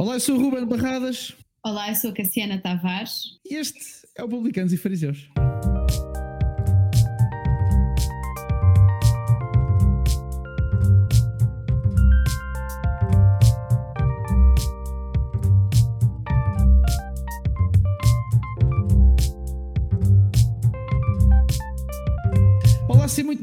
Olá, eu sou o Ruben Barradas. Olá, eu sou a Cassiana Tavares. E este é o Publicanos e Fariseus.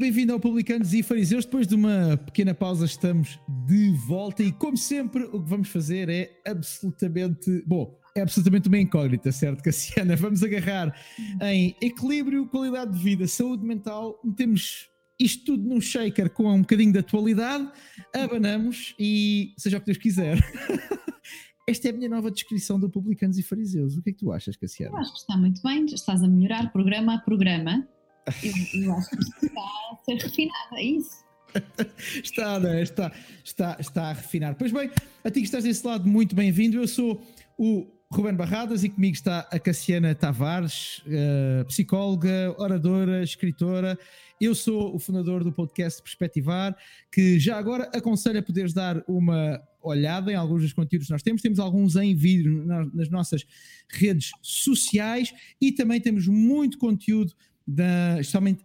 Bem-vindo ao Publicanos e Fariseus. Depois de uma pequena pausa, estamos de volta e, como sempre, o que vamos fazer é absolutamente. Bom, é absolutamente uma incógnita, certo, Cassiana? Vamos agarrar em equilíbrio, qualidade de vida, saúde mental, metemos isto tudo num shaker com um bocadinho de atualidade, abanamos e seja o que Deus quiser. Esta é a minha nova descrição do Publicanos e Fariseus. O que é que tu achas, Cassiana? Eu acho que está muito bem, estás a melhorar programa a programa. Eu, acho que está a ser refinado, é isso. está, né? está, está, está a refinar. Pois bem, a ti que estás desse lado, muito bem-vindo. Eu sou o Ruben Barradas e comigo está a Cassiana Tavares, uh, psicóloga, oradora, escritora. Eu sou o fundador do podcast Perspectivar, que já agora aconselho a poderes dar uma olhada em alguns dos conteúdos que nós temos. Temos alguns em vídeo nas nossas redes sociais e também temos muito conteúdo da,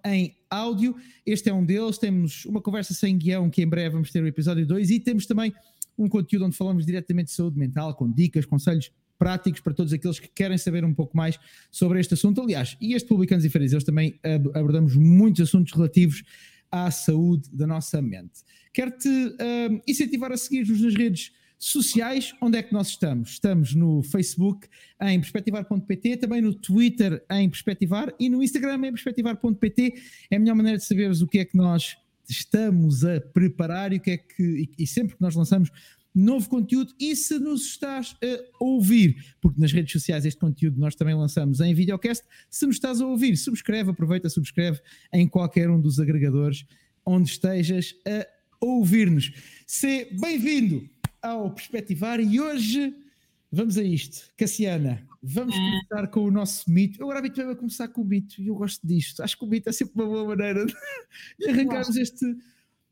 em áudio. Este é um deles. Temos uma conversa sem guião, que em breve vamos ter o episódio 2, e temos também um conteúdo onde falamos diretamente de saúde mental, com dicas, conselhos práticos para todos aqueles que querem saber um pouco mais sobre este assunto. Aliás, e este Publicanos e Fariseus também abordamos muitos assuntos relativos à saúde da nossa mente. Quero-te uh, incentivar a seguir-nos nas redes sociais, onde é que nós estamos? Estamos no Facebook em perspectivar.pt, também no Twitter em perspectivar e no Instagram em perspectivar.pt. É a melhor maneira de saberes o que é que nós estamos a preparar e o que é que e, sempre que nós lançamos novo conteúdo e se nos estás a ouvir, porque nas redes sociais este conteúdo nós também lançamos em videocast, se nos estás a ouvir, subscreve, aproveita, subscreve em qualquer um dos agregadores onde estejas a ouvir-nos. Se bem-vindo ao Perspectivar e hoje vamos a isto. Cassiana, vamos ah. começar com o nosso mito. Eu agora habituei a começar com o mito e eu gosto disto. Acho que o mito é sempre uma boa maneira de arrancarmos este.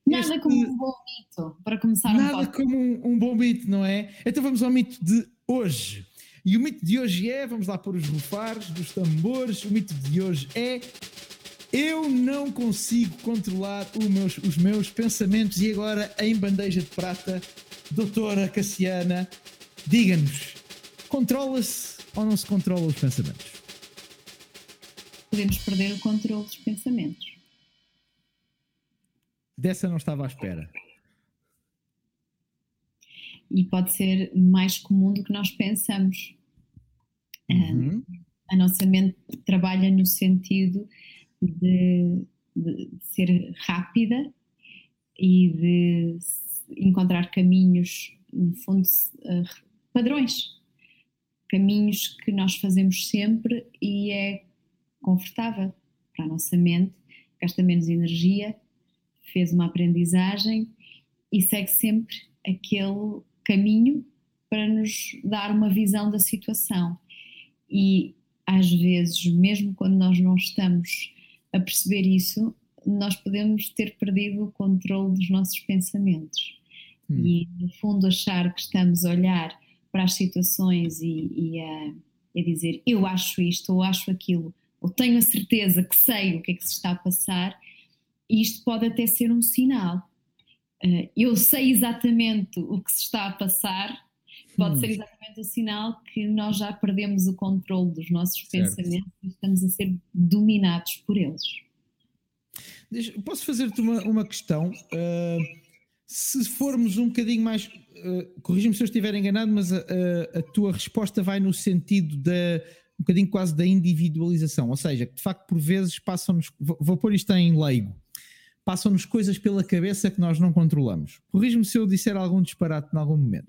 Nada este... como um bom mito para começar Nada um como um, um bom mito, não é? Então vamos ao mito de hoje. E o mito de hoje é, vamos lá pôr os rufares dos tambores, o mito de hoje é eu não consigo controlar meus, os meus pensamentos e agora em bandeja de prata doutora Cassiana, diga-nos, controla-se ou não se controla os pensamentos? Podemos perder o controle dos pensamentos. Dessa não estava à espera. E pode ser mais comum do que nós pensamos. Uhum. A nossa mente trabalha no sentido de, de ser rápida e de encontrar caminhos, no fundo, eh, padrões, caminhos que nós fazemos sempre e é confortável para a nossa mente, gasta menos energia, fez uma aprendizagem e segue sempre aquele caminho para nos dar uma visão da situação. E às vezes, mesmo quando nós não estamos a perceber isso, nós podemos ter perdido o controle dos nossos pensamentos hum. e, no fundo, achar que estamos a olhar para as situações e, e a, a, dizer eu acho isto ou acho aquilo, ou tenho a certeza que sei o que é que se está a passar, e isto pode até ser um sinal. Uh, eu sei exatamente o que se está a passar, pode hum. ser exatamente o sinal que nós já perdemos o controle dos nossos certo. pensamentos e estamos a ser dominados por eles. Posso fazer-te uma, uma questão? Uh se formos um bocadinho mais, uh, corrija-me se eu estiver enganado, mas a, a, a, tua resposta vai no sentido da um bocadinho quase da individualização, ou seja, que de facto por vezes passam-nos, vou, vou pôr isto em leigo, passam-nos coisas pela cabeça que nós não controlamos. Corrija-me se eu disser algum disparate em algum momento.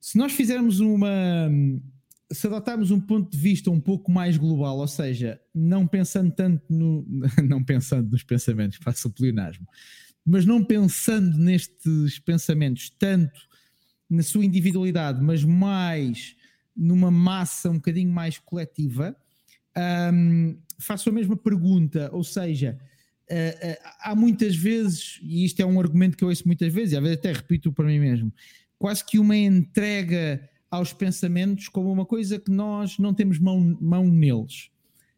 Se nós fizermos uma, se adotarmos um ponto de vista um pouco mais global, ou seja, não pensando tanto no, não pensando nos pensamentos, faço o pleonasmo, mas não pensando nestes pensamentos tanto na sua individualidade, mas mais numa massa um bocadinho mais coletiva, um, faço a mesma pergunta, ou seja, uh, uh, há muitas vezes, e isto é um argumento que eu ouço muitas vezes, e às vezes até repito para mim mesmo, quase que uma entrega aos pensamentos como uma coisa que nós não temos mão, mão neles.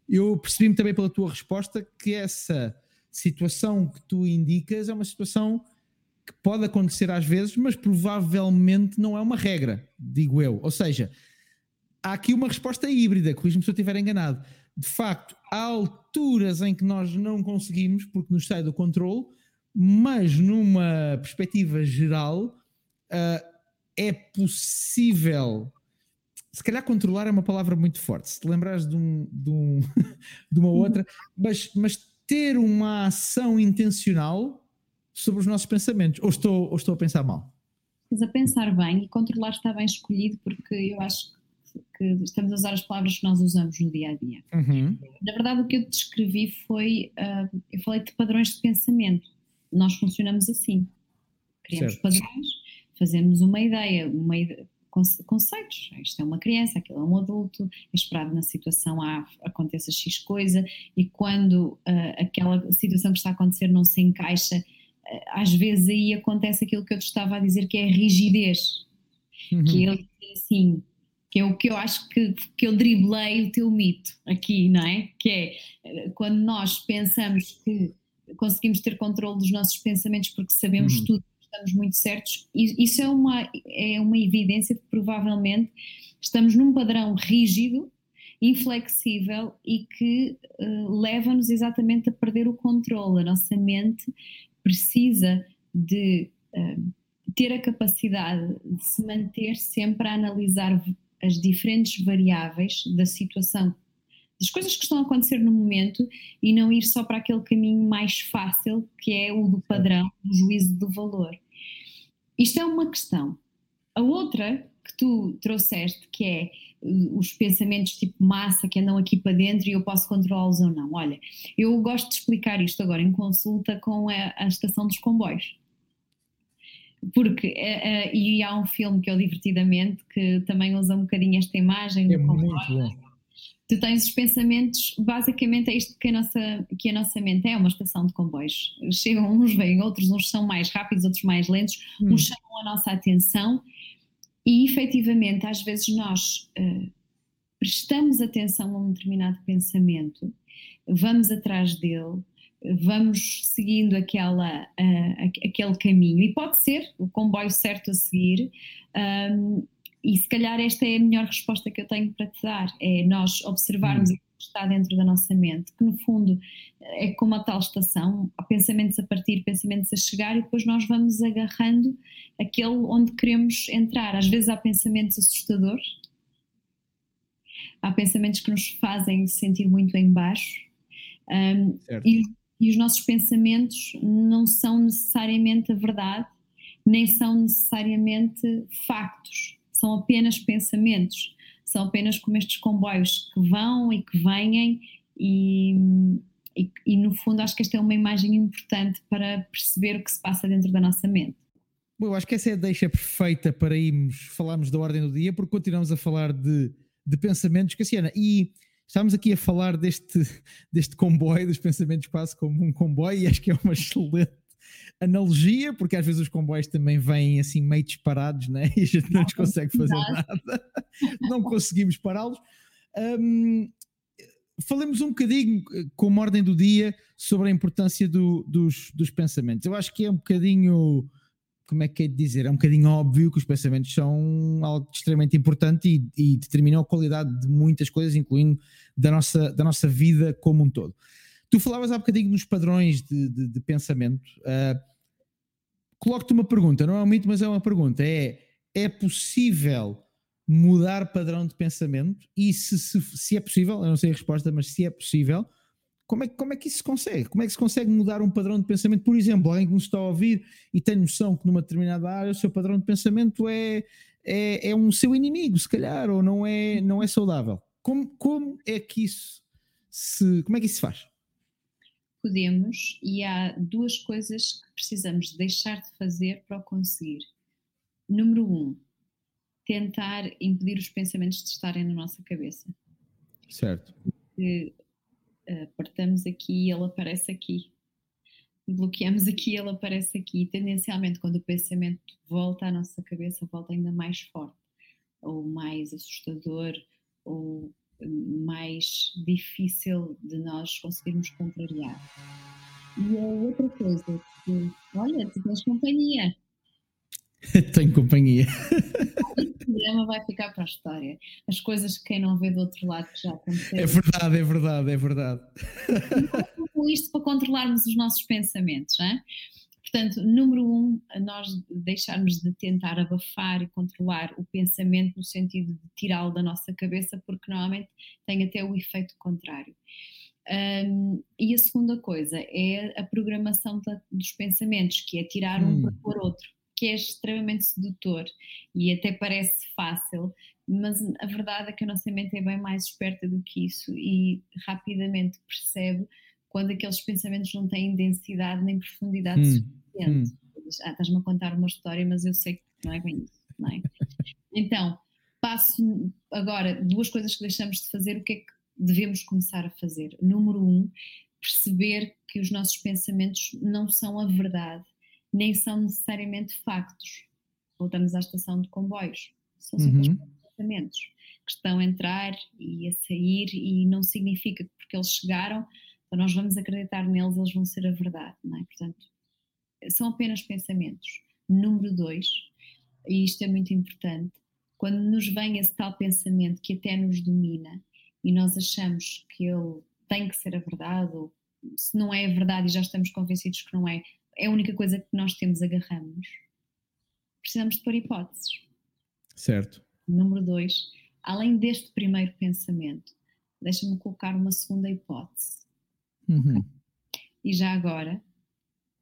Eu percebi-me também pela tua resposta que essa situação que tu indicas é uma situação que pode acontecer às vezes, mas provavelmente não é uma regra, digo eu. Ou seja, há aqui uma resposta híbrida, corrijo-me se eu estiver enganado. De facto, há alturas em que nós não conseguimos, porque nos sai do controle, mas numa perspectiva geral, uh, é possível. Se calhar controlar é uma palavra muito forte. Se te lembrares de, um, de, um, de uma outra, mas, mas ter uma ação intencional sobre os nossos pensamentos. Ou estou, ou estou a pensar mal? Estás a pensar bem e controlar está bem escolhido, porque eu acho que estamos a usar as palavras que nós usamos no dia a dia. Uhum. Na verdade, o que eu descrevi foi. Uh, eu falei de padrões de pensamento. Nós funcionamos assim. Criamos certo. padrões, fazemos uma ideia, uma ideia conceitos. Isto é uma criança, aquilo é um adulto, é esperado na situação A aconteça X coisa e quando uh, aquela situação que está a acontecer não se encaixa, uh, às vezes aí acontece aquilo que eu te estava a dizer que é a rigidez. Uhum. Que ele assim, que é o que eu acho que, que eu driblei o teu mito aqui, não é? Que é eh, quando nós pensamos que conseguimos ter controle dos nossos pensamentos porque sabemos uhum. tudo estamos muito certos. Isso é uma, é uma evidência de que provavelmente estamos num padrão rígido, inflexível e que uh, leva-nos exatamente a perder o controle. A nossa mente precisa de uh, ter a capacidade de se manter sempre a analisar as diferentes variáveis da situação, das coisas que estão a acontecer no momento e não ir só para aquele caminho mais fácil que é o do padrão, do juízo do valor. Isto é uma questão. A outra que tu trouxeste, que é uh, os pensamentos tipo massa que andam aqui para dentro e eu posso controlá-los ou não. Olha, eu gosto de explicar isto agora em consulta com a, a estação dos comboios. Porque, uh, uh, e há um filme que é o Divertidamente que também usa um bocadinho esta imagem é do comboio. Muito bom tu tens os pensamentos, basicamente é isto que a nossa, que a nossa mente é, uma estação de comboios. Chegam uns, vêm outros, uns são mais rápidos, outros mais lentos, hum. uns chamam a nossa atenção e efetivamente às vezes nós uh, prestamos atenção a um determinado pensamento, vamos atrás dele, vamos seguindo aquela, uh, aquele caminho e pode ser o comboio certo a seguir. Um, e se calhar esta é a melhor resposta que eu tenho para te dar: é nós observarmos hum. o que está dentro da nossa mente, que no fundo é como a tal estação, há pensamentos a partir, pensamentos a chegar, e depois nós vamos agarrando aquele onde queremos entrar. Às vezes há pensamentos assustadores, há pensamentos que nos fazem sentir muito em baixo, um, e, e os nossos pensamentos não são necessariamente a verdade, nem são necessariamente factos são apenas pensamentos, são apenas como estes comboios que vão e que vêm e, e, e, no fundo acho que esta é uma imagem importante para perceber o que se passa dentro da nossa mente. Bom, eu acho que essa é a deixa perfeita para irmos falarmos da ordem do dia, porque continuamos a falar de, de pensamentos, Cassiana, e estamos aqui a falar deste, deste comboio dos pensamentos quase como um comboio, e acho que é uma excelente analogia, porque às vezes os comboios também vêm assim meio disparados, né? e a gente não, nos consegue fazer nada, não conseguimos pará-los. Um, falemos um bocadinho, eh, como ordem do dia, sobre a importância do, dos, dos pensamentos. Eu acho que é um bocadinho, como é que é de dizer, é um bocadinho óbvio que os pensamentos são algo extremamente importante e, e determinam a qualidade de muitas coisas, incluindo da nossa, da nossa vida como um todo. Tu falavas há bocadinho nos padrões de, de, de pensamento. Uh, Coloco-te uma pergunta, não é um mito, mas é uma pergunta. É, é possível mudar padrão de pensamento? E se, se, se é possível, eu não sei a resposta, mas se é possível, como é, como é que isso se consegue? Como é que se consegue mudar um padrão de pensamento? Por exemplo, alguém que nos está a ouvir e tem noção que numa determinada área o seu padrão de pensamento é, é, é um seu inimigo, se calhar, ou não é, não é saudável. Como, como é que isso se. Como é que isso se faz? Podemos e há duas coisas que precisamos deixar de fazer para o conseguir. Número um, tentar impedir os pensamentos de estarem na nossa cabeça. Certo. Porque, uh, apertamos aqui e ele aparece aqui. Bloqueamos aqui e ele aparece aqui. E, tendencialmente, quando o pensamento volta à nossa cabeça, volta ainda mais forte. ou mais assustador ou mais difícil de nós conseguirmos contrariar. E a outra coisa, que, olha, tu tens companhia. Tenho companhia. O programa vai ficar para a história. As coisas que quem não vê do outro lado que já aconteceram. É verdade, é verdade, é verdade. Com isto para controlarmos os nossos pensamentos, não é? Portanto, número um, nós deixarmos de tentar abafar e controlar o pensamento no sentido de tirá-lo da nossa cabeça, porque normalmente tem até o efeito contrário. Um, e a segunda coisa é a programação da, dos pensamentos, que é tirar um hum. para pôr outro, que é extremamente sedutor e até parece fácil, mas a verdade é que a nossa mente é bem mais esperta do que isso e rapidamente percebe quando aqueles pensamentos não têm densidade nem profundidade hum, suficiente. Hum. Ah, estás-me a contar uma história, mas eu sei que não é bem isso, não é? então, passo agora duas coisas que deixamos de fazer, o que é que devemos começar a fazer? Número um, perceber que os nossos pensamentos não são a verdade, nem são necessariamente factos. Voltamos à estação de comboios. São simplesmente uhum. pensamentos que estão a entrar e a sair e não significa que porque eles chegaram então nós vamos acreditar neles, eles vão ser a verdade, não é? Portanto, são apenas pensamentos. Número dois, e isto é muito importante, quando nos vem esse tal pensamento que até nos domina e nós achamos que ele tem que ser a verdade, ou se não é a verdade e já estamos convencidos que não é, é a única coisa que nós temos, agarramos. Precisamos de pôr hipóteses. Certo. Número dois, além deste primeiro pensamento, deixa-me colocar uma segunda hipótese. Uhum. E já agora,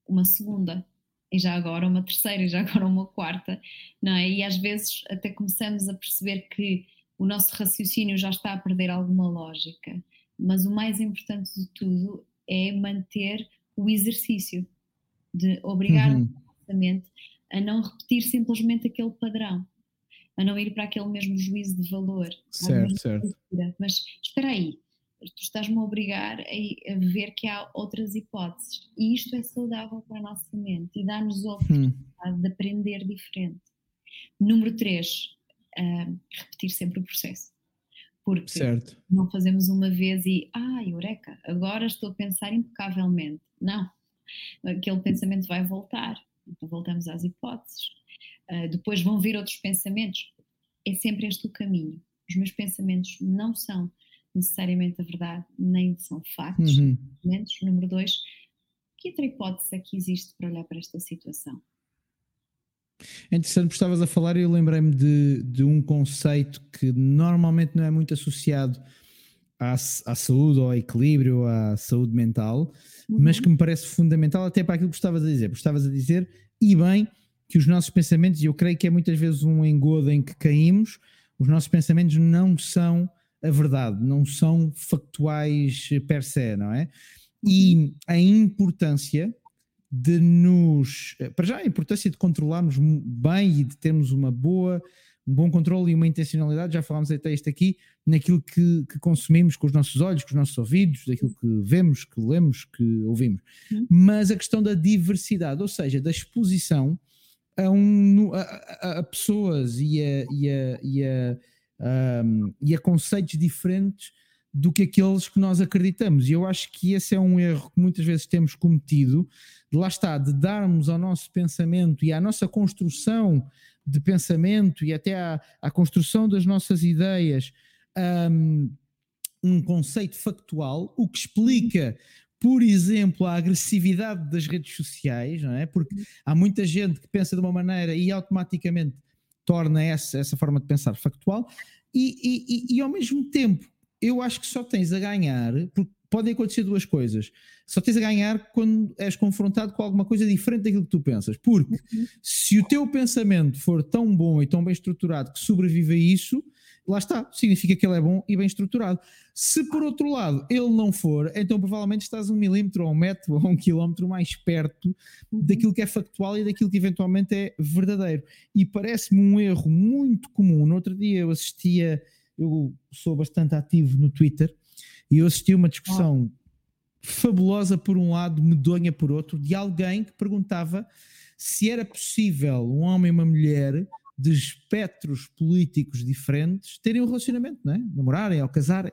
uma segunda, e já agora uma terceira, e já agora uma quarta, não é? E às vezes até começamos a perceber que o nosso raciocínio já está a perder alguma lógica, mas o mais importante de tudo é manter o exercício de obrigar uhum. a não repetir simplesmente aquele padrão, a não ir para aquele mesmo juízo de valor. Certo, certo. Mas espera aí, tu estás-me a obrigar a, ver que há outras hipóteses. E isto é saudável para a nossa mente e dá-nos a hum. oportunidade hum. de aprender diferente. Número 3, uh, repetir sempre o processo. Porque certo. não fazemos uma vez e, ah, eureka, agora estou a pensar impecavelmente. Não, aquele pensamento vai voltar. Então voltamos às hipóteses. Uh, depois vão vir outros pensamentos. É sempre este o caminho. Os meus pensamentos não são necessariamente a verdade, nem são factos. Uhum. Número dois, que outra hipótese é que existe para olhar para esta situação? É interessante, porque estavas a falar e eu lembrei-me de, de um conceito que normalmente não é muito associado à, à saúde ou ao equilíbrio, à saúde mental, uhum. mas que me parece fundamental até para aquilo que estavas a dizer. Porque estavas a dizer, e bem, que os nossos pensamentos, e eu creio que é muitas vezes um engodo em que caímos, os nossos pensamentos não são a verdade, não são factuais per se, não é? E uhum. a importância de nos. Para já, a importância de controlarmos bem e de termos uma boa, um bom controle e uma intencionalidade, já falámos até isto aqui, naquilo que, que, consumimos com os nossos olhos, com os nossos ouvidos, daquilo que vemos, que lemos, que ouvimos. Uhum. Mas a questão da diversidade, ou seja, da exposição a, um, a, a, a pessoas e a, e a, e a um, e a conceitos diferentes do que aqueles que nós acreditamos. E eu acho que esse é um erro que muitas vezes temos cometido, de lá está, de darmos ao nosso pensamento e à nossa construção de pensamento e até à, à construção das nossas ideias um, um conceito factual, o que explica por exemplo, a agressividade das redes sociais, não é? Porque há muita gente que pensa de uma maneira e automaticamente torna essa, essa forma de pensar factual e, e, e, ao mesmo tempo eu acho que só tens a ganhar, porque podem acontecer duas coisas. Só tens a ganhar quando és confrontado com alguma coisa diferente daquilo que tu pensas. Porque uhum. se o teu pensamento for tão bom e tão bem estruturado que sobrevive a isso, lá está, significa que ele é bom e bem estruturado. Se por outro lado ele não for, então provavelmente estás um milímetro ou um metro ou um quilómetro mais perto daquilo que é factual e daquilo que eventualmente é verdadeiro. E parece-me um erro muito comum. No outro dia eu assistia, eu sou bastante ativo no Twitter, e eu assisti uma discussão fabulosa por um lado, medonha por outro, de alguém que perguntava se era possível um homem e uma mulher de espectros políticos diferentes terem um relacionamento, não é? namorarem ou casarem.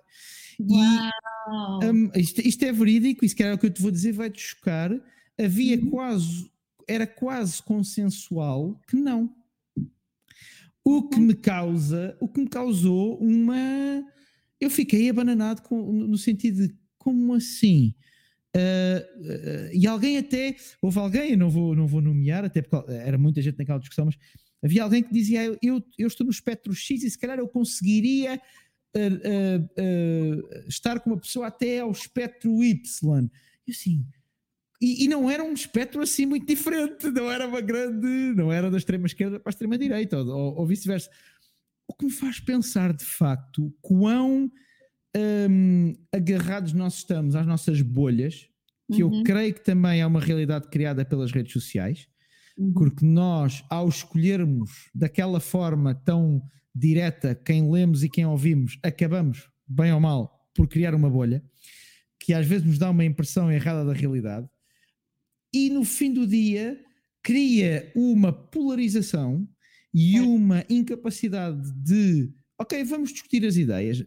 Uau. E, um, isto, isto, é verídico, e se calhar é o que eu te vou dizer vai-te chocar. Havia uhum. quase, era quase consensual que não. O que uhum. me causa, o que me causou uma. Eu fiquei abananado com, no sentido de como assim? Uh, uh, e alguém até, houve alguém, eu não vou, não vou nomear, até porque era muita gente naquela discussão, mas havia alguém que dizia: Eu, eu estou no espectro X e se calhar eu conseguiria uh, estar com uma pessoa até ao espectro Y. E assim, e, e, não era um espectro assim muito diferente, não era uma grande, não era da extrema esquerda para a extrema direita, ou, ou vice-versa. O que me faz pensar de facto quão um, agarrados nós estamos às nossas bolhas, que uhum. eu creio que também é uma realidade criada pelas redes sociais. Porque nós, ao escolhermos daquela forma tão direta quem lemos e quem ouvimos, acabamos, bem ou mal, por criar uma bolha que às vezes nos dá uma impressão errada da realidade e no fim do dia cria uma polarização e uma incapacidade de ok, vamos discutir as ideias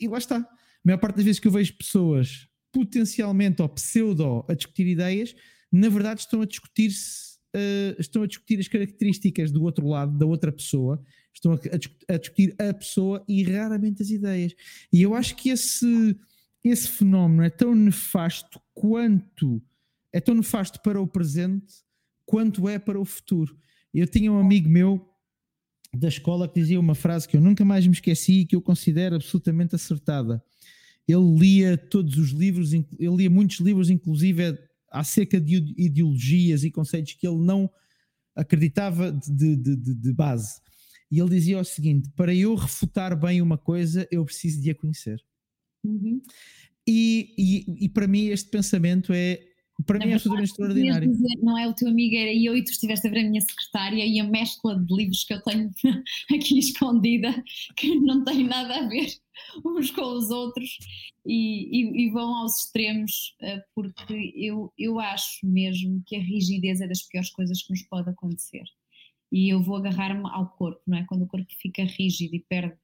e lá está. A maior parte das vezes que eu vejo pessoas potencialmente ou pseudo a discutir ideias, na verdade estão a discutir-se, uh, estão a discutir as características do outro lado, da outra pessoa, estão a, a, a, discutir a pessoa e raramente as ideias. E eu acho que esse, esse fenómeno é tão nefasto quanto é tão nefasto para o presente quanto é para o futuro. Eu tinha um amigo meu da escola que dizia uma frase que eu nunca mais me esqueci e que eu considero absolutamente acertada. Ele lia todos os livros, ele lia muitos livros, inclusive acerca de ideologias e conceitos que ele não acreditava de, de, de, de base. E ele dizia o seguinte: para eu refutar bem uma coisa, eu preciso de a conhecer. Uhum. E, e, e, para mim este pensamento é para mim é absolutamente extraordinário. Dizer, não é o teu amigo, era eu e tu estiveste a ver a minha secretária e a mescla de livros que eu tenho aqui escondida, que não tem nada a ver uns com os outros e, e, e vão aos extremos, eh, porque eu, eu acho mesmo que a rigidez é das piores coisas que nos pode acontecer. E eu vou agarrar-me ao corpo, não é? Quando o corpo fica rígido e perde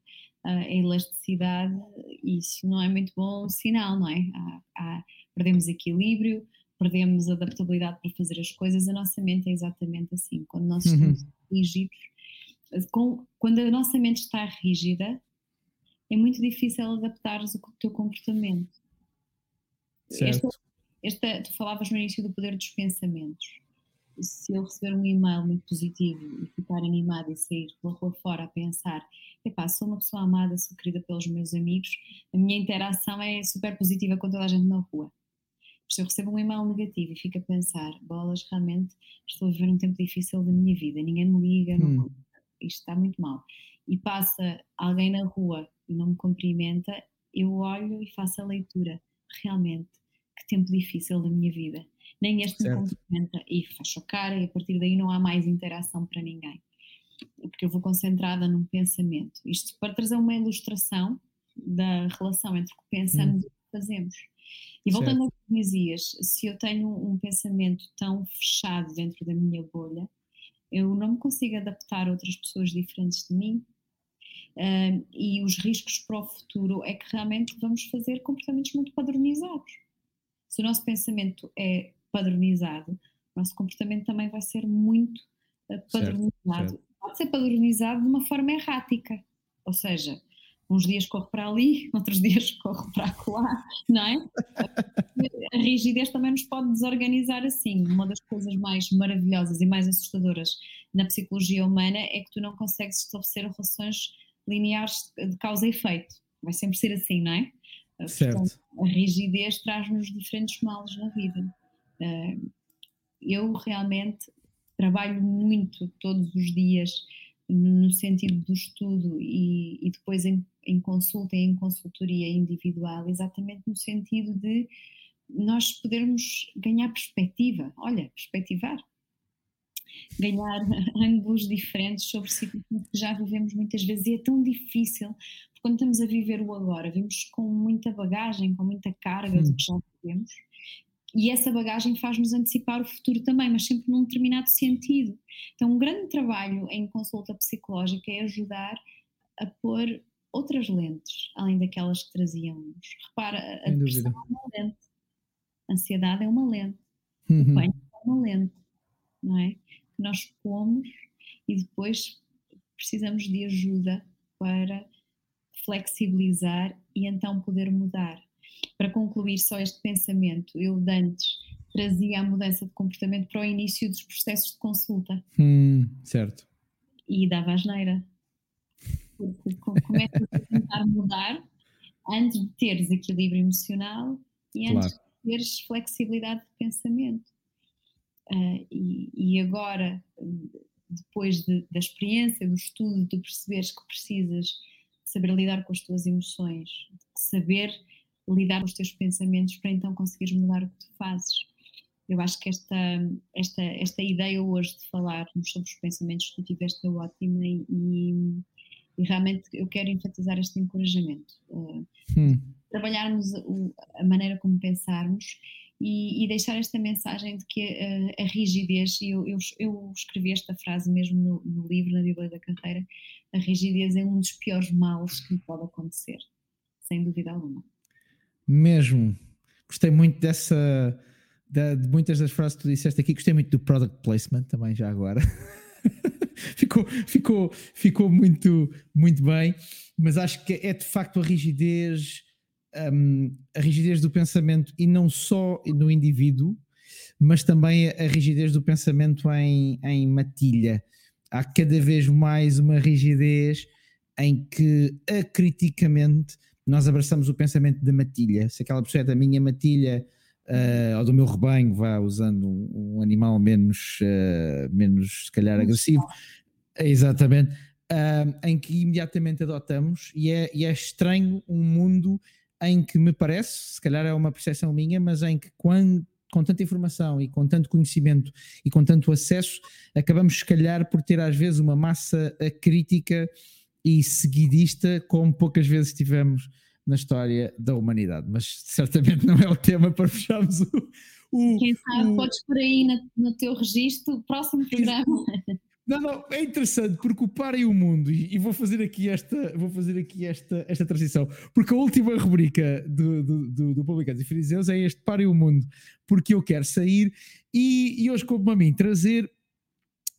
uh, a elasticidade, isso não é muito bom sinal, não é? Há, há, perdemos equilíbrio perdemos adaptabilidade para fazer as coisas, a nossa mente é exatamente assim. Quando nós uhum. estamos uhum. rígidos, com, quando a nossa mente está rígida, é muito difícil adaptares o teu comportamento. Esta, esta, tu falavas no início do poder dos pensamentos. Se eu receber um e-mail muito positivo e ficar animada e sair pela rua fora a pensar, epá, sou uma pessoa amada, sou querida pelos meus amigos, a minha interação é super positiva com toda a gente na rua se eu recebo um e-mail negativo e fico a pensar, bolas, realmente estou a viver um tempo difícil da minha vida, ninguém me liga, hum. não, isto está muito mal. E passa alguém na rua e não me cumprimenta, eu olho e faço a leitura. Realmente, que tempo difícil da minha vida. Nem este certo. me cumprimenta e fecho a cara e a partir daí não há mais interação para ninguém. Porque eu vou concentrada num pensamento. Isto para trazer uma ilustração da relação entre o que pensamos hum. e o que fazemos. E voltando certo. ao que dizias, se eu tenho um pensamento tão fechado dentro da minha bolha, eu não me consigo adaptar a outras pessoas diferentes de mim. Uh, e os riscos para o futuro é que realmente vamos fazer comportamentos muito padronizados. Se o nosso pensamento é padronizado, o nosso comportamento também vai ser muito uh, padronizado. Certo, certo. Pode ser padronizado de uma forma errática, ou seja, uns dias corro para ali, outros dias corro para lá, não é? A rigidez também nos pode desorganizar assim. Uma das coisas mais maravilhosas e mais assustadoras na psicologia humana é que tu não consegues estabelecer relações lineares de causa e efeito. Vai sempre ser assim, não é? Certo. Portanto, a rigidez traz-nos diferentes males na vida. Eh, eu realmente trabalho muito todos os dias no sentido do estudo e, e depois em, em consulta e em consultoria individual, exatamente no sentido de nós podermos ganhar perspectiva, olha, perspectivar, ganhar ângulos diferentes sobre situações que já vivemos muitas vezes. E é tão difícil, porque quando estamos a viver o agora, vimos com muita bagagem, com muita carga do que já vivemos, e essa bagagem faz-nos antecipar o futuro também, mas sempre num determinado sentido. Então, um grande trabalho em consulta psicológica é ajudar a pôr outras lentes, além daquelas que trazíamos. Repara, a depressão é uma lente, a ansiedade é uma lente, uhum. o pânico é uma lente, não é? Que nós pomos e depois precisamos de ajuda para flexibilizar e então poder mudar. Para concluir só este pensamento, eu de antes trazia a mudança de comportamento para o início dos processos de consulta. Hum, certo. E dava asneira. Porque começas a tentar mudar antes de teres equilíbrio emocional e antes claro. de teres flexibilidade de pensamento. Uh, e, e, agora, depois de, da experiência, do estudo, de perceberes que precisas saber lidar com as tuas emoções, saber lidar com os teus pensamentos para então conseguires mudar o que tu fazes. Eu acho que esta, esta, esta ideia hoje de falarmos sobre os pensamentos que tu tiveste é ótima e, e realmente eu quero enfatizar este encorajamento. Uh, hum. Trabalharmos o, a maneira como pensarmos e, e, deixar esta mensagem de que uh, a rigidez, e eu, eu, eu, escrevi esta frase mesmo no, no, livro, na Bíblia da Carreira, a rigidez é um dos piores males que pode acontecer, sem dúvida alguma. Mesmo. Gostei muito dessa, de, de muitas das frases que tu disseste aqui, gostei muito do product placement também já agora. ficou, ficou, ficou muito, muito bem, mas acho que é de facto a rigidez um, a rigidez do pensamento e não só no indivíduo, mas também a rigidez do pensamento em, em matilha. Há cada vez mais uma rigidez em que acriticamente nós abraçamos o pensamento da matilha. Se aquela pessoa é da minha matilha uh, ou do meu rebanho, vá usando um, um animal menos, uh, menos se calhar agressivo, exatamente, uh, em que imediatamente adotamos e é, e é estranho um mundo em que me parece, se calhar é uma percepção minha, mas em que quando, com tanta informação e com tanto conhecimento e com tanto acesso, acabamos se calhar por ter às vezes uma massa crítica e seguidista como poucas vezes tivemos na história da humanidade. Mas certamente não é o tema para fecharmos o. o Quem sabe, o... podes por aí no, no teu registro, próximo programa. Não, não, é interessante porque o Para e o Mundo, e, e, vou fazer aqui esta, vou fazer aqui esta, esta transição, porque a última rubrica do, do, do, do Publicados e Fariseus é este Para e o Mundo, porque eu quero sair e, e hoje como a mim trazer,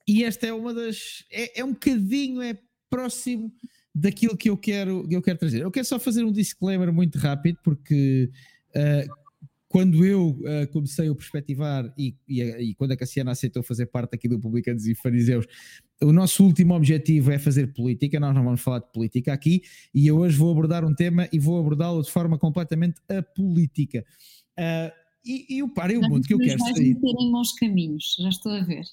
e esta é uma das, é, é um bocadinho, é próximo daquilo que eu quero, que eu quero trazer. Eu quero só fazer um disclaimer muito rápido, porque uh, quando eu uh, comecei a perspectivar e, e, e, quando a Cassiana aceitou fazer parte aqui do Publicanos e Fariseus, o nosso último objetivo é fazer política, nós não vamos falar de política aqui, e eu hoje vou abordar um tema e vou abordá-lo de forma completamente apolítica. Uh, e, e o para e o mundo que eu quero vais sair. meter em maus caminhos, já estou a ver.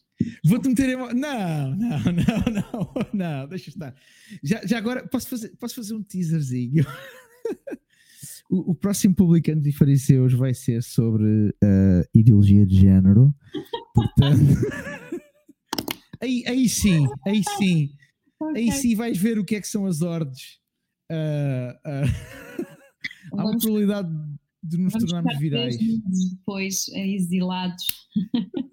Vou-te meter em maus... Não, não, não, não, não, deixa estar. Já, já agora, posso fazer, posso fazer um teaserzinho? O, o, próximo Publicanos e Fariseus vai ser sobre uh, ideologia de género. Portanto, aí, aí sim, aí sim, okay. aí sim vais ver o que é que são as ordens. Uh, uh, há uma probabilidade de nos tornarmos virais. Depois exilados.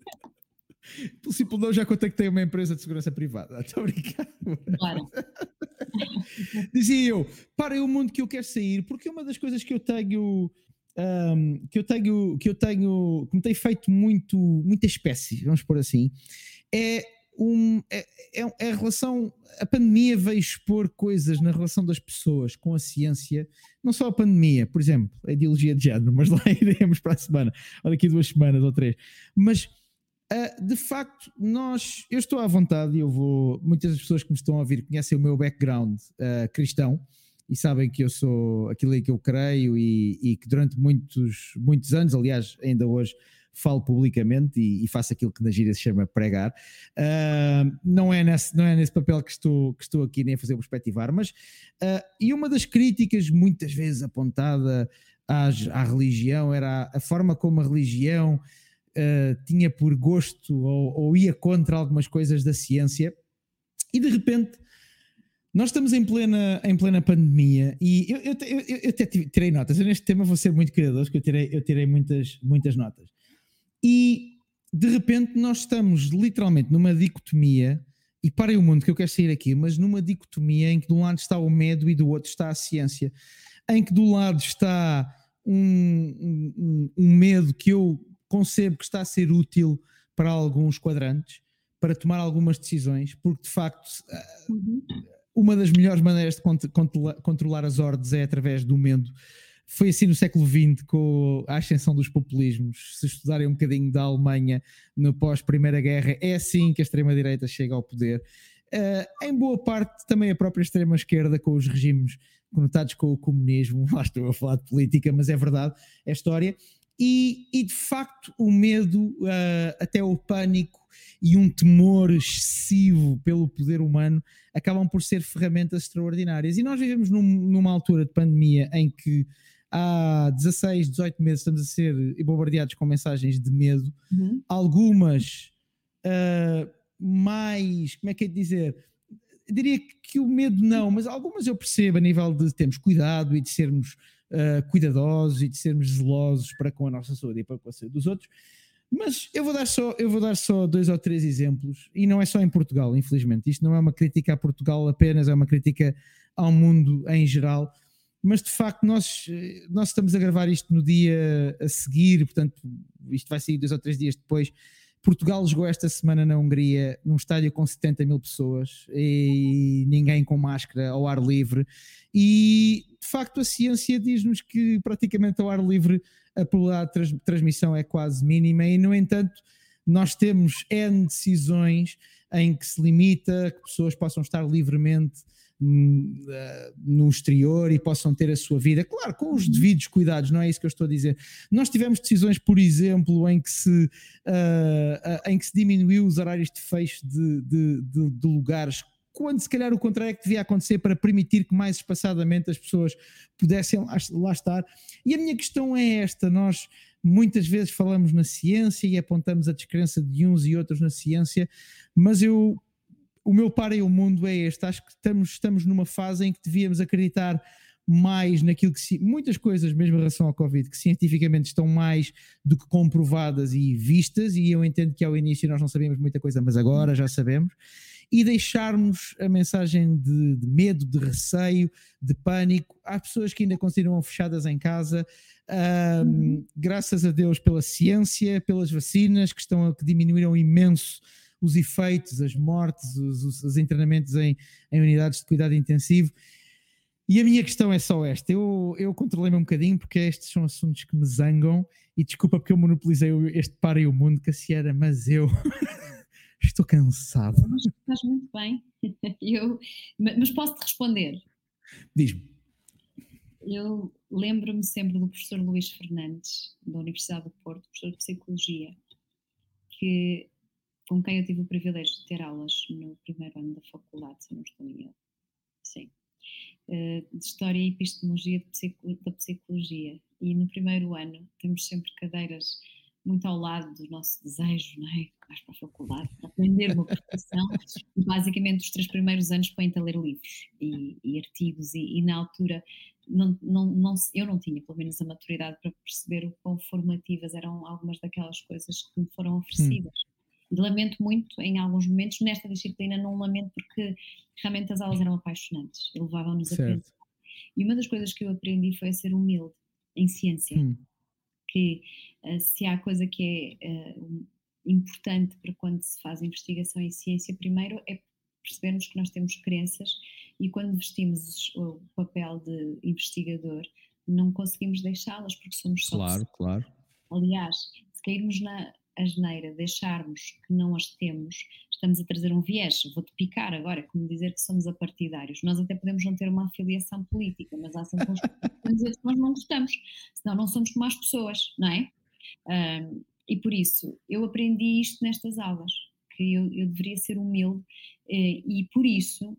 Pelo simples não, já contactei uma empresa de segurança privada. Estou brincando. Claro. Dizia eu, para o mundo que eu quero sair, porque uma das coisas que eu tenho. Um, que eu tenho que eu tenho que me tem feito muito muita espécie vamos por assim é um é, é, é, a relação a pandemia veio expor coisas na relação das pessoas com a ciência não só a pandemia por exemplo a ideologia de género mas lá iremos para a semana ou daqui duas semanas ou três mas Uh, de facto, nós, eu estou à vontade e eu vou. Muitas das pessoas que me estão a ouvir conhecem o meu background uh, cristão e sabem que eu sou aquilo em que eu creio e, e, que durante muitos, muitos anos, aliás, ainda hoje falo publicamente e, e faço aquilo que na gíria se chama pregar. Uh, não, é nesse, não é nesse papel que estou, que estou aqui nem a fazer perspectivar, mas e uma das críticas muitas vezes apontada às, à religião era a, a forma como a religião uh, tinha por gosto ou, ou, ia contra algumas coisas da ciência e de repente nós estamos em plena, em plena pandemia e eu, eu, eu, eu até tirei notas. Eu neste tema vou ser muito cuidadoso, porque eu tirei, eu tirei muitas, muitas notas. E de repente nós estamos literalmente numa dicotomia, e parem o mundo que eu quero sair aqui, mas numa dicotomia em que de um lado está o medo e do outro está a ciência, em que do lado está um, um, um medo que eu concebo que está a ser útil para alguns quadrantes, para tomar algumas decisões, porque de facto uhum. uma das melhores maneiras de controlar as ordens é através do medo. Foi assim no século XX com a ascensão dos populismos. Se estudarem um bocadinho da Alemanha no pós-Primeira Guerra, é assim que a extrema-direita chega ao poder. Uh, em boa parte, também a própria extrema-esquerda, com os regimes conotados com o comunismo. Lá estou a falar de política, mas é verdade, é história. E, e de facto, o medo, uh, até o pânico e um temor excessivo pelo poder humano acabam por ser ferramentas extraordinárias. E nós vivemos num, numa altura de pandemia em que há 16, 18 meses estamos a ser bombardeados com mensagens de medo, uhum. algumas uh, mais, como é que é de dizer? Eu diria que o medo não, mas algumas eu percebo a nível de termos cuidado e de sermos uh, cuidadosos e de sermos zelosos para com a nossa saúde e para com a saúde dos outros. Mas eu vou dar só, eu vou dar só dois ou três exemplos, e não é só em Portugal, infelizmente. Isto não é uma crítica a Portugal apenas, é uma crítica ao mundo em geral mas de facto nós, nós estamos a gravar isto no dia a seguir, portanto isto vai sair dois ou três dias depois. Portugal jogou esta semana na Hungria num estádio com 70 mil pessoas e ninguém com máscara ao ar livre. E de facto a ciência diz-nos que praticamente ao ar livre a probabilidade de transmissão é quase mínima, e no entanto nós temos N decisões em que se limita que pessoas possam estar livremente no exterior e possam ter a sua vida, claro, com os devidos cuidados, não é isso que eu estou a dizer. Nós tivemos decisões, por exemplo, em que se, uh, em que se diminuiu os horários de fecho de, de, de, de lugares quando se calhar o contrário é que devia acontecer para permitir que mais espaçadamente as pessoas pudessem lá, estar. E a minha questão é esta: nós muitas vezes falamos na ciência e apontamos a descrença de uns e outros na ciência, mas eu o meu para e o mundo é este. Acho que estamos, estamos numa fase em que devíamos acreditar mais naquilo que muitas coisas, mesmo em relação ao Covid, que cientificamente estão mais do que comprovadas e vistas, e eu entendo que ao início nós não sabíamos muita coisa, mas agora já sabemos, e deixarmos a mensagem de, de medo, de receio, de pânico. Há pessoas que ainda continuam fechadas em casa. Um, uhum. Graças a Deus pela ciência, pelas vacinas que estão que diminuíram imenso os efeitos, as mortes, os, os, os internamentos em, em, unidades de cuidado intensivo. E a minha questão é só esta: eu, eu controlei-me um bocadinho porque estes são assuntos que me zangam, e desculpa porque eu monopolizei este para e o mundo, Cassiera, mas eu estou cansado. Mas estás muito bem, eu, mas posso-te responder? Diz-me. Eu lembro-me sempre do professor Luís Fernandes, da Universidade do Porto, professor de Psicologia, que com quem eu tive o privilégio de ter aulas no primeiro ano da faculdade, se não estou em erro. Sim. Uh, de História e Epistemologia da Psicologia. E no primeiro ano temos sempre cadeiras muito ao lado do nosso desejo, não é? Mais para a faculdade, para aprender uma profissão. e basicamente, os três primeiros anos põem-te a ler livros e, e artigos, e, e, na altura não, não, não, eu não tinha, pelo menos, a maturidade para perceber o quão formativas eram algumas daquelas coisas que me foram oferecidas. Hum lamento muito em alguns momentos, nesta disciplina não lamento porque realmente as aulas eram apaixonantes levavam-nos a pensar. E uma das coisas que eu aprendi foi a ser humilde em ciência. Hum. Que uh, se há coisa que é uh, importante para quando se faz investigação em ciência, primeiro é percebermos que nós temos crenças e quando vestimos o papel de investigador não conseguimos deixá-las porque somos só Claro, claro. Aliás, se cairmos na, asneira deixarmos que não as temos, estamos a trazer um viés. Vou-te picar agora, como dizer que somos apartidários. Nós até podemos não ter uma afiliação política, mas há sempre uns que dizer que nós não gostamos, senão não somos como as pessoas, não é? Um, e por isso, eu aprendi isto nestas aulas, que eu, eu deveria ser humilde eh, e por isso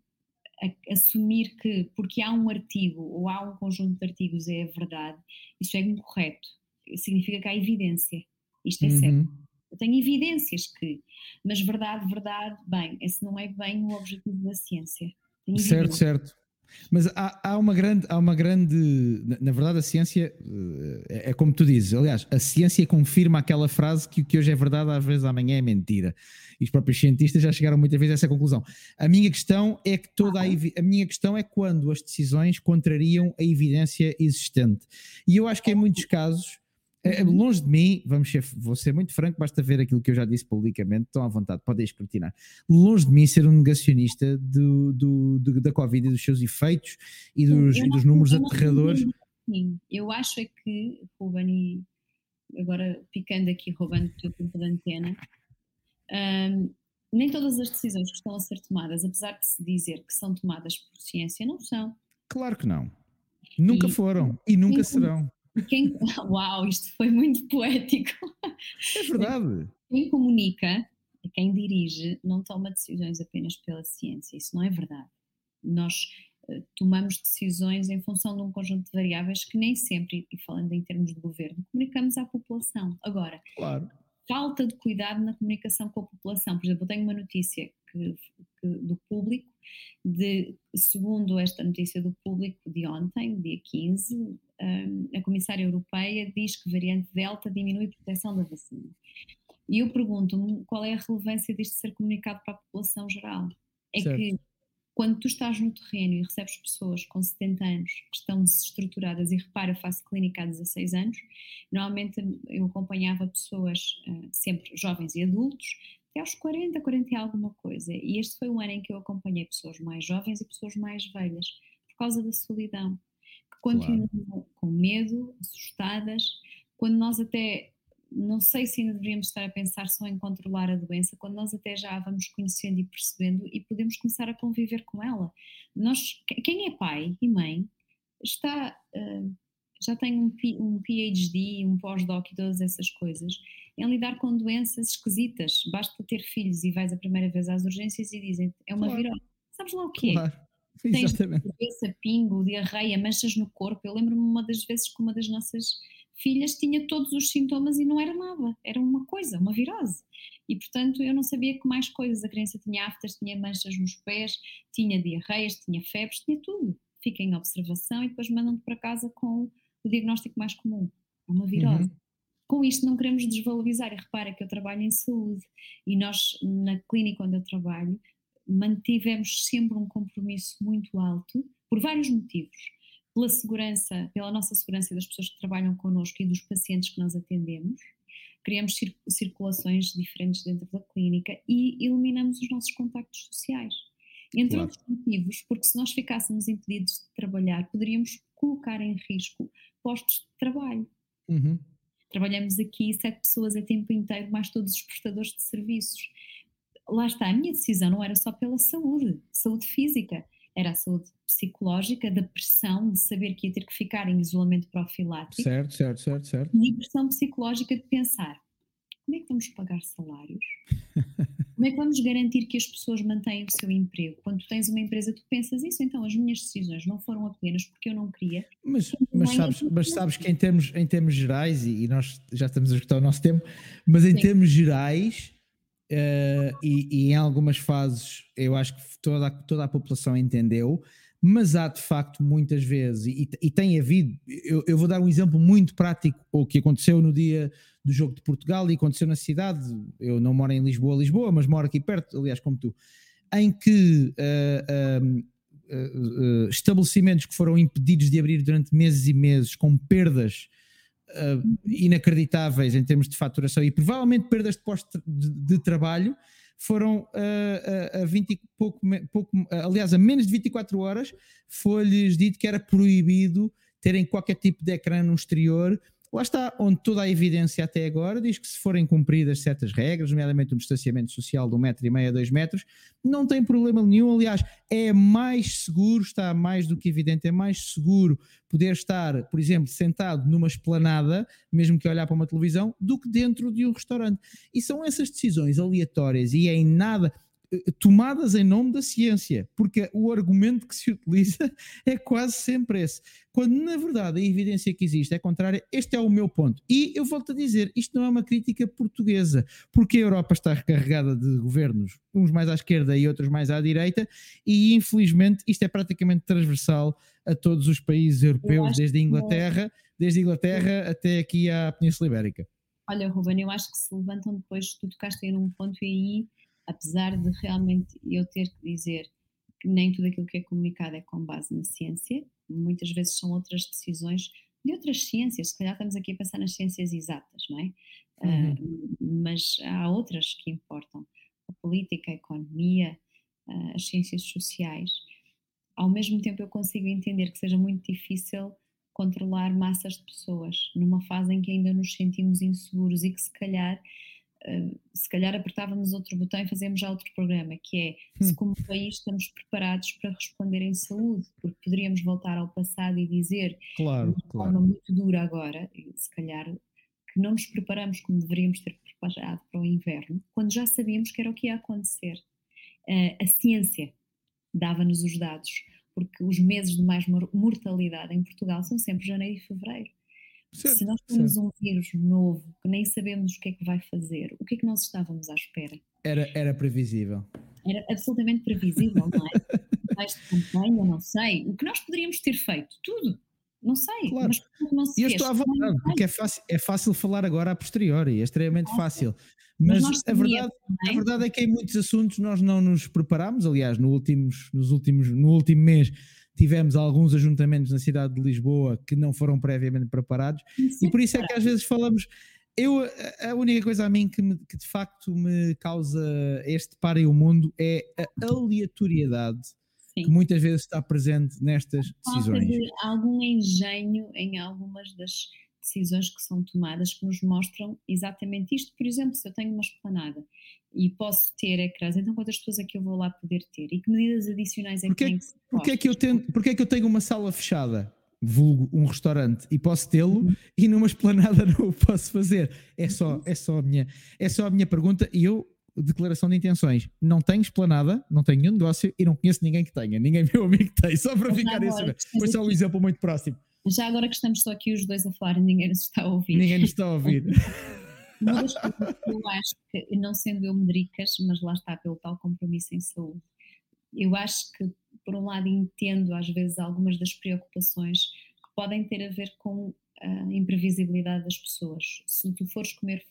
a, assumir que porque há um artigo ou há um conjunto de artigos é verdade, isso é incorreto. Significa que há evidência. Isto é uhum. certo. Eu tenho evidências que, mas verdade, verdade, bem, esse não é bem o objetivo da ciência. certo, certo. Mas há, há, uma grande, há uma grande. Na verdade, a ciência é, é, como tu dizes. Aliás, a ciência confirma aquela frase que o que hoje é verdade, às vezes amanhã é mentira. E os próprios cientistas já chegaram muitas vezes a essa conclusão. A minha questão é que toda a, a minha questão é quando as decisões contrariam a evidência existente. E eu acho que em muitos casos é, é, longe de mim, vamos ser, vou ser muito franco, basta ver aquilo que eu já disse publicamente, estão à vontade, podem escrutinar. Longe de mim ser um negacionista do, do, do da Covid e dos seus efeitos e dos, e dos números aterradores. Sim, eu acho é que, Ruben, e agora picando aqui, roubando o teu tempo de antena, um, nem todas as decisões que estão a ser tomadas, apesar de se dizer que são tomadas por ciência, não são. Claro que não. Nunca e, foram e nunca serão. Quem, uau, isto foi muito poético. É verdade. Quem comunica, quem dirige, não toma decisões apenas pela ciência. Isso não é verdade. Nós uh, tomamos decisões em função de um conjunto de variáveis que nem sempre, e falando em termos de governo, comunicamos à população. Agora, claro. falta de cuidado na comunicação com a população. Por exemplo, eu tenho uma notícia que, que, do público, de, segundo esta notícia do público de ontem, dia 15, a Comissária Europeia diz que variante Delta diminui a proteção da vacina. E eu pergunto-me qual é a relevância disto ser comunicado para a população geral. É certo. que quando tu estás no terreno e recebes pessoas com 70 anos que estão desestruturadas, e repara, eu faço clínica há 16 anos, normalmente eu acompanhava pessoas uh, sempre jovens e adultos, até aos 40, 40 e alguma coisa. E este foi um ano em que eu acompanhei pessoas mais jovens e pessoas mais velhas, por causa da solidão continuam claro. com medo, assustadas, quando nós até não sei se ainda deveríamos estar a pensar só em controlar a doença, quando nós até já vamos conhecendo e percebendo e podemos começar a conviver com ela. Nós, quem é pai e mãe está uh, já tem um, um PhD, um pós-doc e todas essas coisas em lidar com doenças esquisitas. Basta ter filhos e vais a primeira vez às urgências e dizem é uma claro. virose. Sabes lá o que claro. é? Tens cabeça, pingo, diarreia, manchas no corpo. Eu lembro-me uma das vezes que uma das nossas filhas tinha todos os sintomas e não era nada, era uma coisa, uma virose. E portanto eu não sabia que mais coisas. A criança tinha aftas, tinha manchas nos pés, tinha diarreias, tinha febres, tinha tudo. Fica em observação e depois mandam-te para casa com o diagnóstico mais comum, uma virose. Uhum. Com isto não queremos desvalorizar, e repara que eu trabalho em saúde e nós na clínica onde eu trabalho mantivemos sempre um compromisso muito alto, por vários motivos. Pela segurança, pela nossa segurança das pessoas que trabalham connosco e dos pacientes que nós atendemos, criamos circulações diferentes dentro da clínica e eliminamos os nossos contactos sociais. Entre claro. outros motivos, porque se nós ficássemos impedidos de trabalhar, poderíamos colocar em risco postos de trabalho. Uhum. Trabalhamos aqui sete pessoas a tempo inteiro, mais todos os prestadores de serviços lá está, a minha decisão não era só pela saúde, saúde física, era a saúde psicológica, da pressão de saber que ia ter que ficar em isolamento profilático. Certo, certo, certo, certo. E a pressão psicológica de pensar, como é que vamos pagar salários? Como é que vamos garantir que as pessoas mantêm o seu emprego? Quando tu tens uma empresa, tu pensas isso, então as minhas decisões não foram apenas porque eu não queria. Mas, mas, sabes, mas sabes que em termos, em termos gerais, e, nós já estamos a escutar o nosso tempo, mas em Sim. termos gerais, Uh, e, e, em algumas fases eu acho que toda, toda a população entendeu, mas há de facto muitas vezes, e, e tem havido, eu, eu, vou dar um exemplo muito prático, o que aconteceu no dia do jogo de Portugal e aconteceu na cidade, eu não moro em Lisboa, Lisboa, mas moro aqui perto, aliás, como tu, em que uh, uh, estabelecimentos que foram impedidos de abrir durante meses e meses com perdas uh, inacreditáveis em termos de faturação e provavelmente perdas de posto de, de trabalho foram uh, a 20 pouco, pouco, aliás, a menos de 24 horas foi-lhes dito que era proibido terem qualquer tipo de ecrã no exterior Lá está, onde toda a evidência até agora diz que se forem cumpridas certas regras, nomeadamente um distanciamento social de um metro e meio a dois metros, não tem problema nenhum. Aliás, é mais seguro, está mais do que evidente, é mais seguro poder estar, por exemplo, sentado numa esplanada, mesmo que olhar para uma televisão, do que dentro de um restaurante. E são essas decisões aleatórias e é em nada tomadas em nome da ciência, porque o argumento que se utiliza é quase sempre esse. Quando na verdade a evidência que existe é contrária, este é o meu ponto. E eu volto a dizer, isto não é uma crítica portuguesa, porque a Europa está recarregada de governos, uns mais à esquerda e outros mais à direita, e infelizmente isto é praticamente transversal a todos os países europeus, desde a Inglaterra, desde a Inglaterra até aqui à Península Ibérica. Olha, Ruben, eu acho que se levantam depois, tu tocaste aí num ponto e aí apesar de realmente eu ter que dizer que nem tudo aquilo que é comunicado é com base na ciência, muitas vezes são outras decisões de outras ciências, se calhar estamos aqui a pensar nas ciências exatas, não é? Uhum. Uh, mas há outras que importam, a política, a economia, uh, as ciências sociais. Ao mesmo tempo eu consigo entender que seja muito difícil controlar massas de pessoas numa fase em que ainda nos sentimos inseguros e que se calhar se calhar apertávamos outro botão e fazemos já outro programa, que é se hum. como país estamos preparados para responder em saúde, porque poderíamos voltar ao passado e dizer claro, de forma claro. muito dura agora, se calhar que não nos preparamos como deveríamos ter preparado para o inverno, quando já sabíamos que era o que ia acontecer. a ciência dava-nos os dados, porque os meses de mais mortalidade em Portugal são sempre janeiro e fevereiro. Certo, Se nós temos certo. um vírus novo que nem sabemos o que é que vai fazer, o que é que nós estávamos à espera? Era, era previsível. Era absolutamente previsível, não é? Mais de campanha, não sei. O que nós poderíamos ter feito? Tudo. Não sei. Claro. Mas não se e eu estou à vontade, porque é fácil, é fácil falar agora a posteriori, é extremamente fácil. Mas, mas a, verdade, a verdade é que em muitos assuntos nós não nos preparámos. Aliás, no últimos, nos últimos, no último mês tivemos alguns ajuntamentos na cidade de Lisboa que não foram previamente preparados Sim, e por isso é que às vezes falamos. Eu, a única coisa a mim que, me, que de facto me causa este para o mundo é a aleatoriedade Sim. que muitas vezes está presente nestas decisões. De algum engenho em algumas das decisões que são tomadas que nos mostram exatamente isto. Por exemplo, se eu tenho uma esplanada e posso ter ecrãs, então quantas pessoas é que eu vou lá poder ter? E que medidas adicionais é que tem que ser porque é que eu tenho, Porque é que eu tenho uma sala fechada? vulgo um restaurante e posso tê-lo e numa esplanada não o posso fazer. É só, é só a minha, é só a minha pergunta e eu declaração de intenções. Não tenho esplanada, não tenho nenhum negócio e não conheço ninguém que tenha. Ninguém meu amigo que tem, só para ficar isso. Foi só um exemplo muito próximo. Já agora que estamos só aqui os dois a falar e ninguém nos está a ouvir. Ninguém nos está a ouvir. Uma das coisas que eu acho que, não sendo eu medricas, mas lá está pelo tal compromisso em saúde, eu acho que, por um lado, entendo às vezes algumas das preocupações que podem ter a ver com a imprevisibilidade das pessoas. Se tu fores comer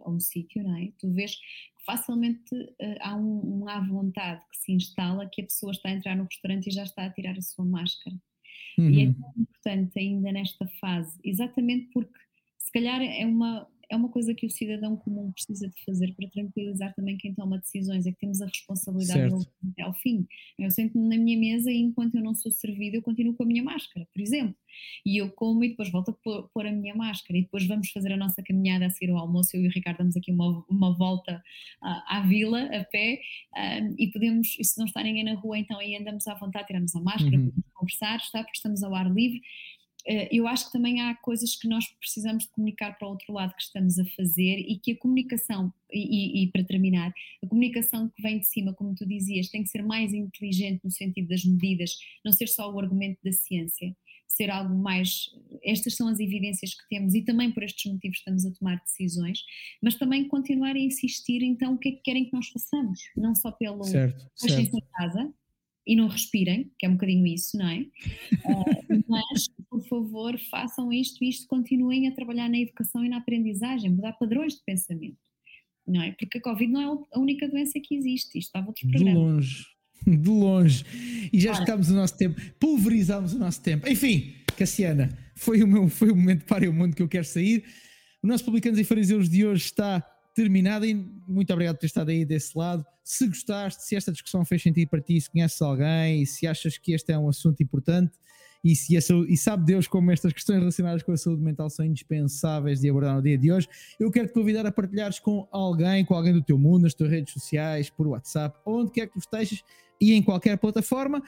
a um sítio, não é? Tu vês que facilmente uh, há um, um à vontade que se instala que a pessoa está a entrar no restaurante e já está a tirar a sua máscara. Uhum. E é uhum. tão importante ainda nesta fase, exatamente porque se calhar é uma, é uma coisa que o cidadão comum precisa de fazer para tranquilizar também quem toma decisões, é que temos a responsabilidade até ao fim. Eu sento-me na minha mesa e enquanto eu não sou servida eu continuo com a minha máscara, por exemplo. E eu como e depois volto a pôr, pôr a minha máscara e depois vamos fazer a nossa caminhada a seguir ao almoço, eu e o Ricardo damos aqui uma, uma volta uh, à vila, a pé, uh, e podemos, e se não está ninguém na rua, então aí andamos à vontade, tiramos a máscara, uhum. podemos conversar, está, porque estamos ao ar livre eu acho que também há coisas que nós precisamos de comunicar para o outro lado que estamos a fazer e que a comunicação, e, e, para terminar, a comunicação que vem de cima, como tu dizias, tem que ser mais inteligente no sentido das medidas, não ser só o argumento da ciência, ser algo mais. Estas são as evidências que temos e também por estes motivos estamos a tomar decisões, mas também continuar a insistir, então, o que é que querem que nós façamos, não só pelo. Certo, certo. em casa, e não respirem, que é um bocadinho isso, não é? Uh, mas, por favor, façam isto isto, continuem a trabalhar na educação e na aprendizagem, mudar padrões de pensamento, não é? Porque a Covid não é a única doença que existe, isto estava outros programas. De longe, de longe. E já estamos no nosso tempo, pulverizamos o nosso tempo. Enfim, Cassiana, foi o, meu, foi o momento para o mundo que eu quero sair. O nosso Publicanos e Fariseus de hoje está terminada e muito obrigado por ter estado aí desse lado. Se gostaste, se esta discussão fez sentido para ti, se conheces alguém se achas que este é um assunto importante e, se saúde, e sabe Deus como estas questões relacionadas com a saúde mental são indispensáveis de abordar no dia de hoje, eu quero te convidar a partilhares com alguém, com alguém do teu mundo, nas tuas redes sociais, por WhatsApp, onde quer que tu estejas e em qualquer plataforma.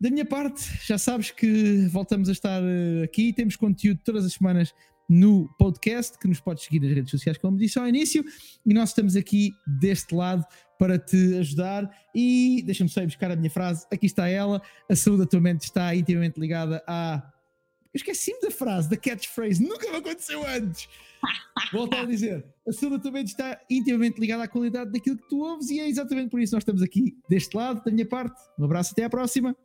Da minha parte, já sabes que voltamos a estar eh, aqui, temos conteúdo todas as semanas no podcast, que nos podes seguir nas redes sociais, como disse ao início, e nós estamos aqui deste lado para te ajudar. E deixa-me só ir buscar a minha frase, aqui está ela: a saúde da tua mente está intimamente ligada à. Eu esqueci-me da frase, da catchphrase, nunca me aconteceu antes. Volto a dizer, a saúde da tua mente está intimamente ligada à qualidade daquilo que tu ouves, e é exatamente por isso que nós estamos aqui deste lado, da minha parte. Um abraço, até à próxima.